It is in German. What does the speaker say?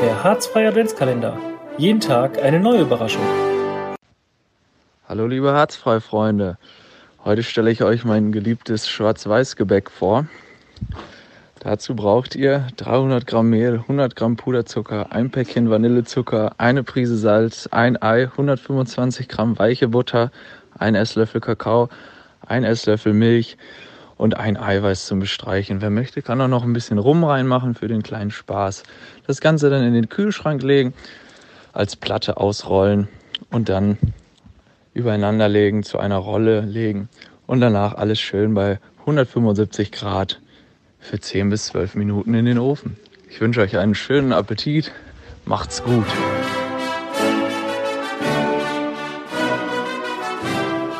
Der Harzfreie Adventskalender. Jeden Tag eine neue Überraschung. Hallo liebe Harzfrei-Freunde. Heute stelle ich euch mein geliebtes Schwarz-Weiß-Gebäck vor. Dazu braucht ihr 300 Gramm Mehl, 100 Gramm Puderzucker, ein Päckchen Vanillezucker, eine Prise Salz, ein Ei, 125 Gramm weiche Butter, ein Esslöffel Kakao, ein Esslöffel Milch und ein Eiweiß zum Bestreichen. Wer möchte, kann auch noch ein bisschen Rum reinmachen für den kleinen Spaß. Das Ganze dann in den Kühlschrank legen, als Platte ausrollen und dann übereinander legen, zu einer Rolle legen und danach alles schön bei 175 Grad für 10 bis 12 Minuten in den Ofen. Ich wünsche euch einen schönen Appetit. Macht's gut.